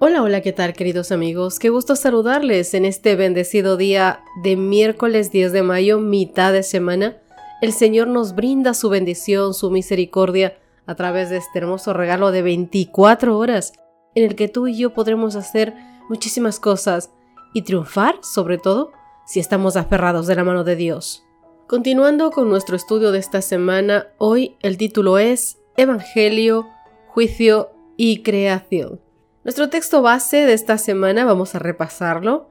Hola, hola, ¿qué tal queridos amigos? Qué gusto saludarles en este bendecido día de miércoles 10 de mayo, mitad de semana. El Señor nos brinda su bendición, su misericordia a través de este hermoso regalo de 24 horas en el que tú y yo podremos hacer muchísimas cosas y triunfar, sobre todo, si estamos aferrados de la mano de Dios. Continuando con nuestro estudio de esta semana, hoy el título es Evangelio, Juicio y Creación. Nuestro texto base de esta semana, vamos a repasarlo.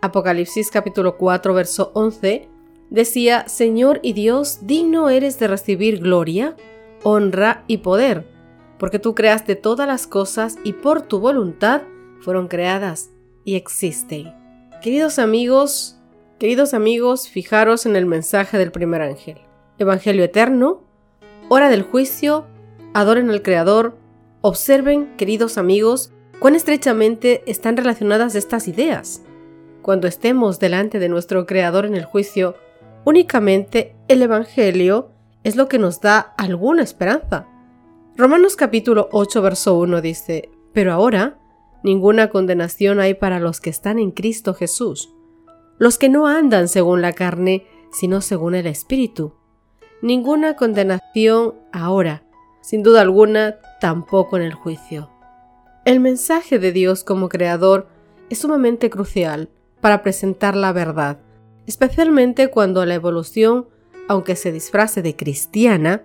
Apocalipsis capítulo 4, verso 11, decía, Señor y Dios, digno eres de recibir gloria, honra y poder, porque tú creaste todas las cosas y por tu voluntad fueron creadas y existen. Queridos amigos, queridos amigos, fijaros en el mensaje del primer ángel. Evangelio eterno, hora del juicio, adoren al Creador, observen, queridos amigos, cuán estrechamente están relacionadas estas ideas. Cuando estemos delante de nuestro Creador en el juicio, únicamente el Evangelio es lo que nos da alguna esperanza. Romanos capítulo 8 verso 1 dice, Pero ahora ninguna condenación hay para los que están en Cristo Jesús, los que no andan según la carne, sino según el Espíritu. Ninguna condenación ahora, sin duda alguna, tampoco en el juicio. El mensaje de Dios como creador es sumamente crucial para presentar la verdad, especialmente cuando la evolución, aunque se disfrace de cristiana,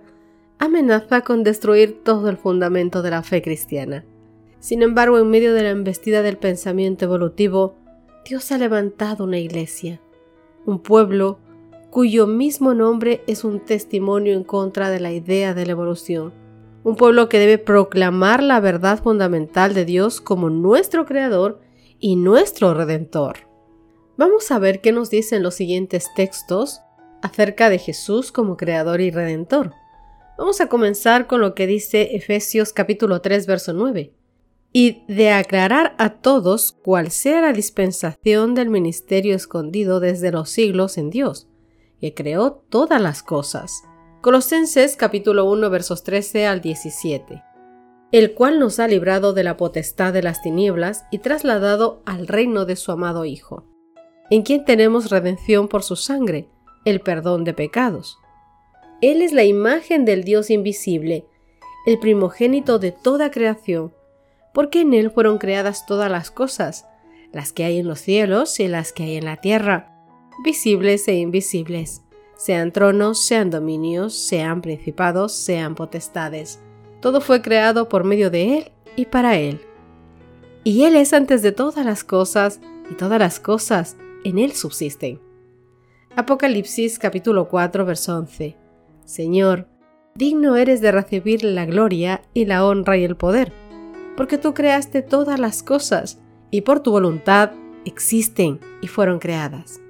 amenaza con destruir todo el fundamento de la fe cristiana. Sin embargo, en medio de la embestida del pensamiento evolutivo, Dios ha levantado una iglesia, un pueblo cuyo mismo nombre es un testimonio en contra de la idea de la evolución un pueblo que debe proclamar la verdad fundamental de Dios como nuestro Creador y nuestro Redentor. Vamos a ver qué nos dicen los siguientes textos acerca de Jesús como Creador y Redentor. Vamos a comenzar con lo que dice Efesios capítulo 3 verso 9. Y de aclarar a todos cuál sea la dispensación del ministerio escondido desde los siglos en Dios, que creó todas las cosas Colosenses capítulo 1 versos 13 al 17, el cual nos ha librado de la potestad de las tinieblas y trasladado al reino de su amado Hijo, en quien tenemos redención por su sangre, el perdón de pecados. Él es la imagen del Dios invisible, el primogénito de toda creación, porque en Él fueron creadas todas las cosas, las que hay en los cielos y las que hay en la tierra, visibles e invisibles sean tronos, sean dominios, sean principados, sean potestades. Todo fue creado por medio de Él y para Él. Y Él es antes de todas las cosas, y todas las cosas en Él subsisten. Apocalipsis capítulo 4, verso 11. Señor, digno eres de recibir la gloria y la honra y el poder, porque tú creaste todas las cosas, y por tu voluntad existen y fueron creadas.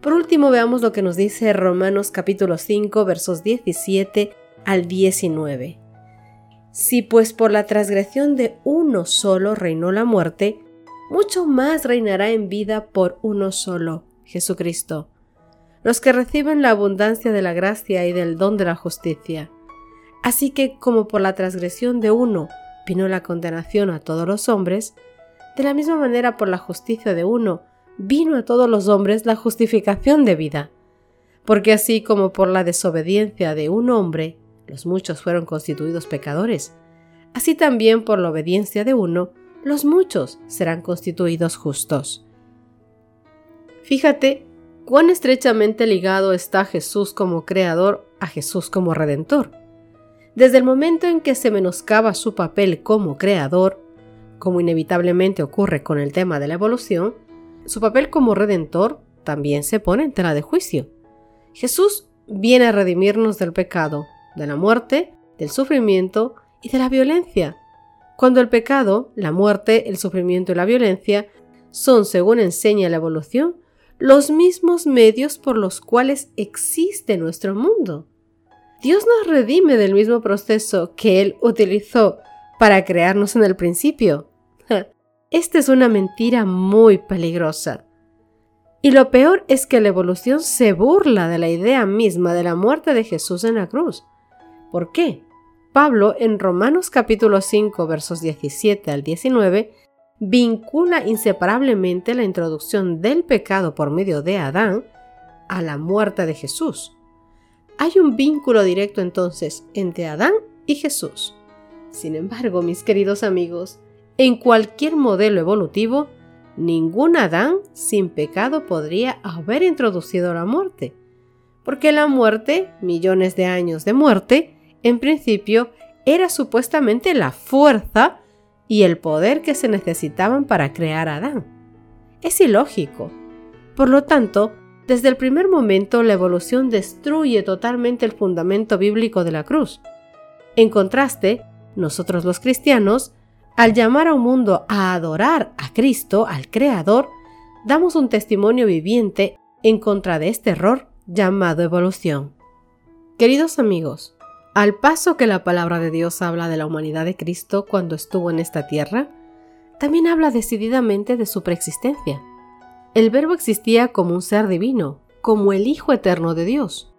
Por último, veamos lo que nos dice Romanos capítulo 5 versos 17 al 19. Si pues por la transgresión de uno solo reinó la muerte, mucho más reinará en vida por uno solo, Jesucristo, los que reciben la abundancia de la gracia y del don de la justicia. Así que como por la transgresión de uno vino la condenación a todos los hombres, de la misma manera por la justicia de uno vino a todos los hombres la justificación de vida. Porque así como por la desobediencia de un hombre los muchos fueron constituidos pecadores, así también por la obediencia de uno los muchos serán constituidos justos. Fíjate cuán estrechamente ligado está Jesús como Creador a Jesús como Redentor. Desde el momento en que se menoscaba su papel como Creador, como inevitablemente ocurre con el tema de la evolución, su papel como redentor también se pone en tela de juicio. Jesús viene a redimirnos del pecado, de la muerte, del sufrimiento y de la violencia. Cuando el pecado, la muerte, el sufrimiento y la violencia son, según enseña la evolución, los mismos medios por los cuales existe nuestro mundo. Dios nos redime del mismo proceso que Él utilizó para crearnos en el principio. Esta es una mentira muy peligrosa. Y lo peor es que la evolución se burla de la idea misma de la muerte de Jesús en la cruz. ¿Por qué? Pablo en Romanos capítulo 5 versos 17 al 19 vincula inseparablemente la introducción del pecado por medio de Adán a la muerte de Jesús. Hay un vínculo directo entonces entre Adán y Jesús. Sin embargo, mis queridos amigos, en cualquier modelo evolutivo, ningún Adán sin pecado podría haber introducido la muerte, porque la muerte, millones de años de muerte, en principio era supuestamente la fuerza y el poder que se necesitaban para crear a Adán. Es ilógico. Por lo tanto, desde el primer momento la evolución destruye totalmente el fundamento bíblico de la cruz. En contraste, nosotros los cristianos, al llamar a un mundo a adorar a Cristo, al Creador, damos un testimonio viviente en contra de este error llamado evolución. Queridos amigos, al paso que la palabra de Dios habla de la humanidad de Cristo cuando estuvo en esta tierra, también habla decididamente de su preexistencia. El Verbo existía como un ser divino, como el Hijo eterno de Dios,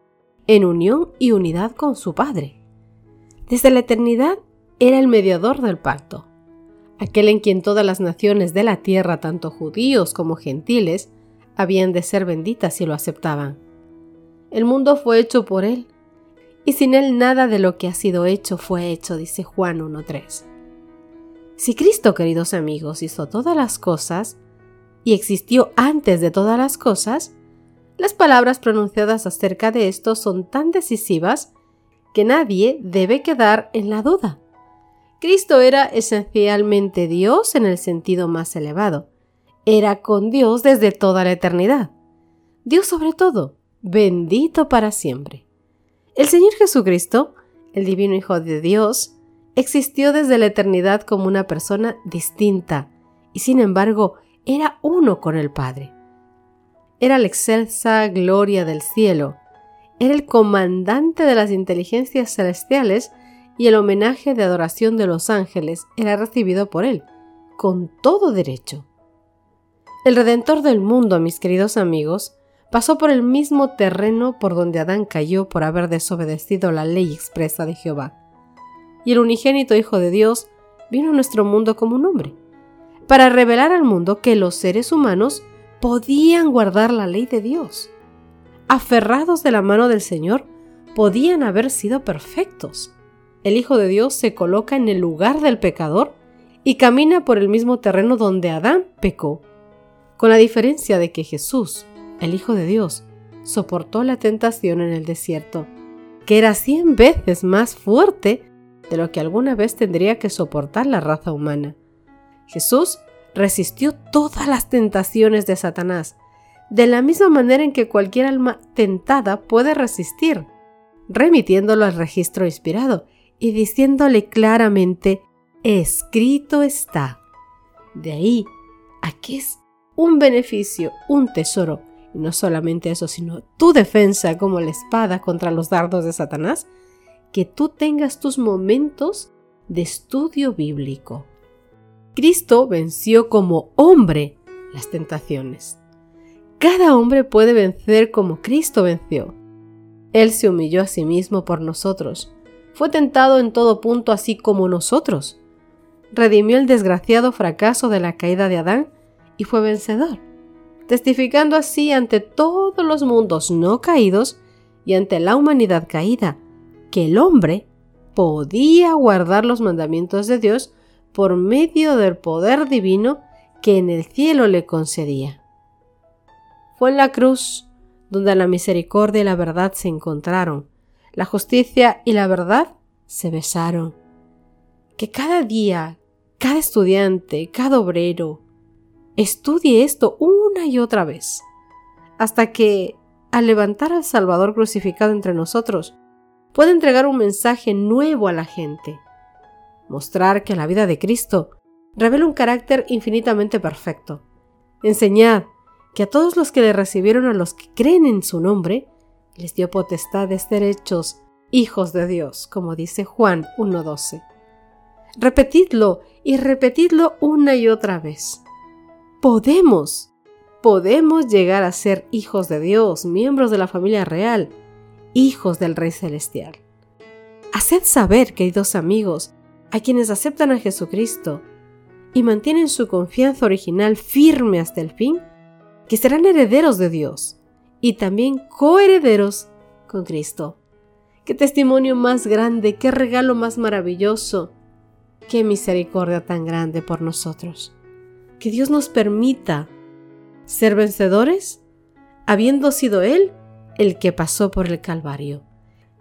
en unión y unidad con su Padre. Desde la eternidad era el mediador del pacto, aquel en quien todas las naciones de la tierra, tanto judíos como gentiles, habían de ser benditas si lo aceptaban. El mundo fue hecho por él y sin Él nada de lo que ha sido hecho fue hecho, dice Juan 1.3. Si Cristo, queridos amigos, hizo todas las cosas y existió antes de todas las cosas, las palabras pronunciadas acerca de esto son tan decisivas que nadie debe quedar en la duda. Cristo era esencialmente Dios en el sentido más elevado. Era con Dios desde toda la eternidad. Dios sobre todo, bendito para siempre. El Señor Jesucristo, el Divino Hijo de Dios, existió desde la eternidad como una persona distinta y sin embargo era uno con el Padre. Era la excelsa gloria del cielo, era el comandante de las inteligencias celestiales y el homenaje de adoración de los ángeles era recibido por él, con todo derecho. El Redentor del mundo, mis queridos amigos, pasó por el mismo terreno por donde Adán cayó por haber desobedecido la ley expresa de Jehová. Y el unigénito Hijo de Dios vino a nuestro mundo como un hombre, para revelar al mundo que los seres humanos podían guardar la ley de Dios. Aferrados de la mano del Señor, podían haber sido perfectos. El Hijo de Dios se coloca en el lugar del pecador y camina por el mismo terreno donde Adán pecó, con la diferencia de que Jesús el Hijo de Dios, soportó la tentación en el desierto, que era cien veces más fuerte de lo que alguna vez tendría que soportar la raza humana. Jesús resistió todas las tentaciones de Satanás, de la misma manera en que cualquier alma tentada puede resistir, remitiéndolo al registro inspirado y diciéndole claramente, escrito está. De ahí a que es un beneficio, un tesoro y no solamente eso, sino tu defensa como la espada contra los dardos de Satanás, que tú tengas tus momentos de estudio bíblico. Cristo venció como hombre las tentaciones. Cada hombre puede vencer como Cristo venció. Él se humilló a sí mismo por nosotros. Fue tentado en todo punto así como nosotros. Redimió el desgraciado fracaso de la caída de Adán y fue vencedor testificando así ante todos los mundos no caídos y ante la humanidad caída, que el hombre podía guardar los mandamientos de Dios por medio del poder divino que en el cielo le concedía. Fue en la cruz donde la misericordia y la verdad se encontraron, la justicia y la verdad se besaron. Que cada día, cada estudiante, cada obrero, estudie esto una y otra vez, hasta que, al levantar al Salvador crucificado entre nosotros, pueda entregar un mensaje nuevo a la gente, mostrar que la vida de Cristo revela un carácter infinitamente perfecto, enseñad que a todos los que le recibieron, a los que creen en su nombre, les dio potestad de ser hechos hijos de Dios, como dice Juan 1.12. Repetidlo y repetidlo una y otra vez. Podemos, podemos llegar a ser hijos de Dios, miembros de la familia real, hijos del Rey Celestial. Haced saber, queridos amigos, a quienes aceptan a Jesucristo y mantienen su confianza original firme hasta el fin, que serán herederos de Dios y también coherederos con Cristo. Qué testimonio más grande, qué regalo más maravilloso, qué misericordia tan grande por nosotros. Que Dios nos permita ser vencedores, habiendo sido Él el que pasó por el Calvario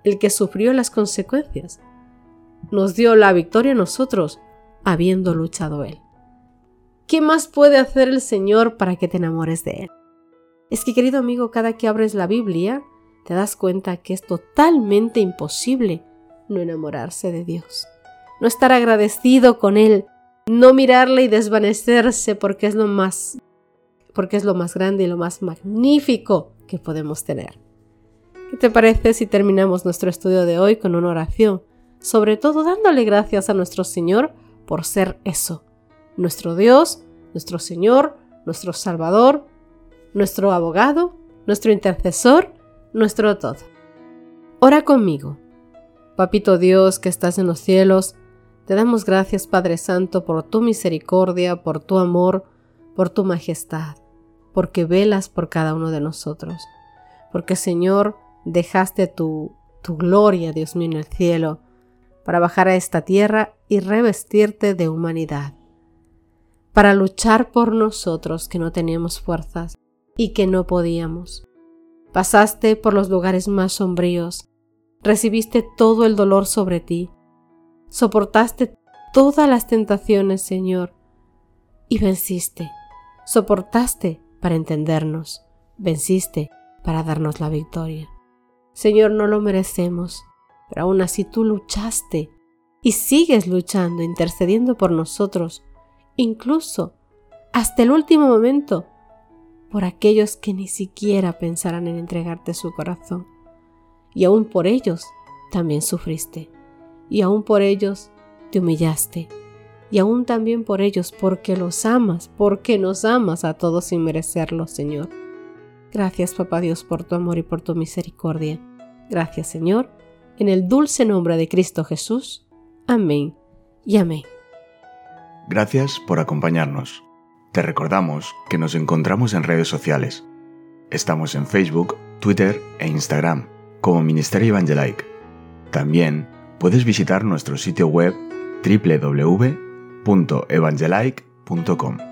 el que sufrió las consecuencias. Nos dio la victoria a nosotros, habiendo luchado Él. ¿Qué más puede hacer el Señor para que te enamores de Él? Es que, querido amigo, cada que abres la Biblia, te das cuenta que es totalmente imposible no enamorarse de Dios, no estar agradecido con Él, no mirarle y desvanecerse porque es lo más, porque es lo más grande y lo más magnífico que podemos tener. ¿Qué te parece si terminamos nuestro estudio de hoy con una oración? Sobre todo dándole gracias a nuestro Señor por ser eso, nuestro Dios, nuestro Señor, nuestro Salvador, nuestro abogado, nuestro intercesor, nuestro todo. Ora conmigo. Papito Dios que estás en los cielos, te damos gracias Padre Santo por tu misericordia, por tu amor, por tu majestad, porque velas por cada uno de nosotros. Porque Señor, dejaste tu, tu gloria, Dios mío, en el cielo, para bajar a esta tierra y revestirte de humanidad, para luchar por nosotros que no teníamos fuerzas y que no podíamos. Pasaste por los lugares más sombríos, recibiste todo el dolor sobre ti, soportaste todas las tentaciones, Señor, y venciste. Soportaste para entendernos, venciste para darnos la victoria. Señor, no lo merecemos, pero aún así tú luchaste y sigues luchando, intercediendo por nosotros, incluso hasta el último momento, por aquellos que ni siquiera pensaran en entregarte su corazón. Y aún por ellos también sufriste, y aún por ellos te humillaste, y aún también por ellos porque los amas, porque nos amas a todos sin merecerlo, Señor. Gracias, Papá Dios, por tu amor y por tu misericordia. Gracias, Señor, en el dulce nombre de Cristo Jesús. Amén y amén. Gracias por acompañarnos. Te recordamos que nos encontramos en redes sociales. Estamos en Facebook, Twitter e Instagram como Ministerio Evangelike. También puedes visitar nuestro sitio web www.evangelike.com.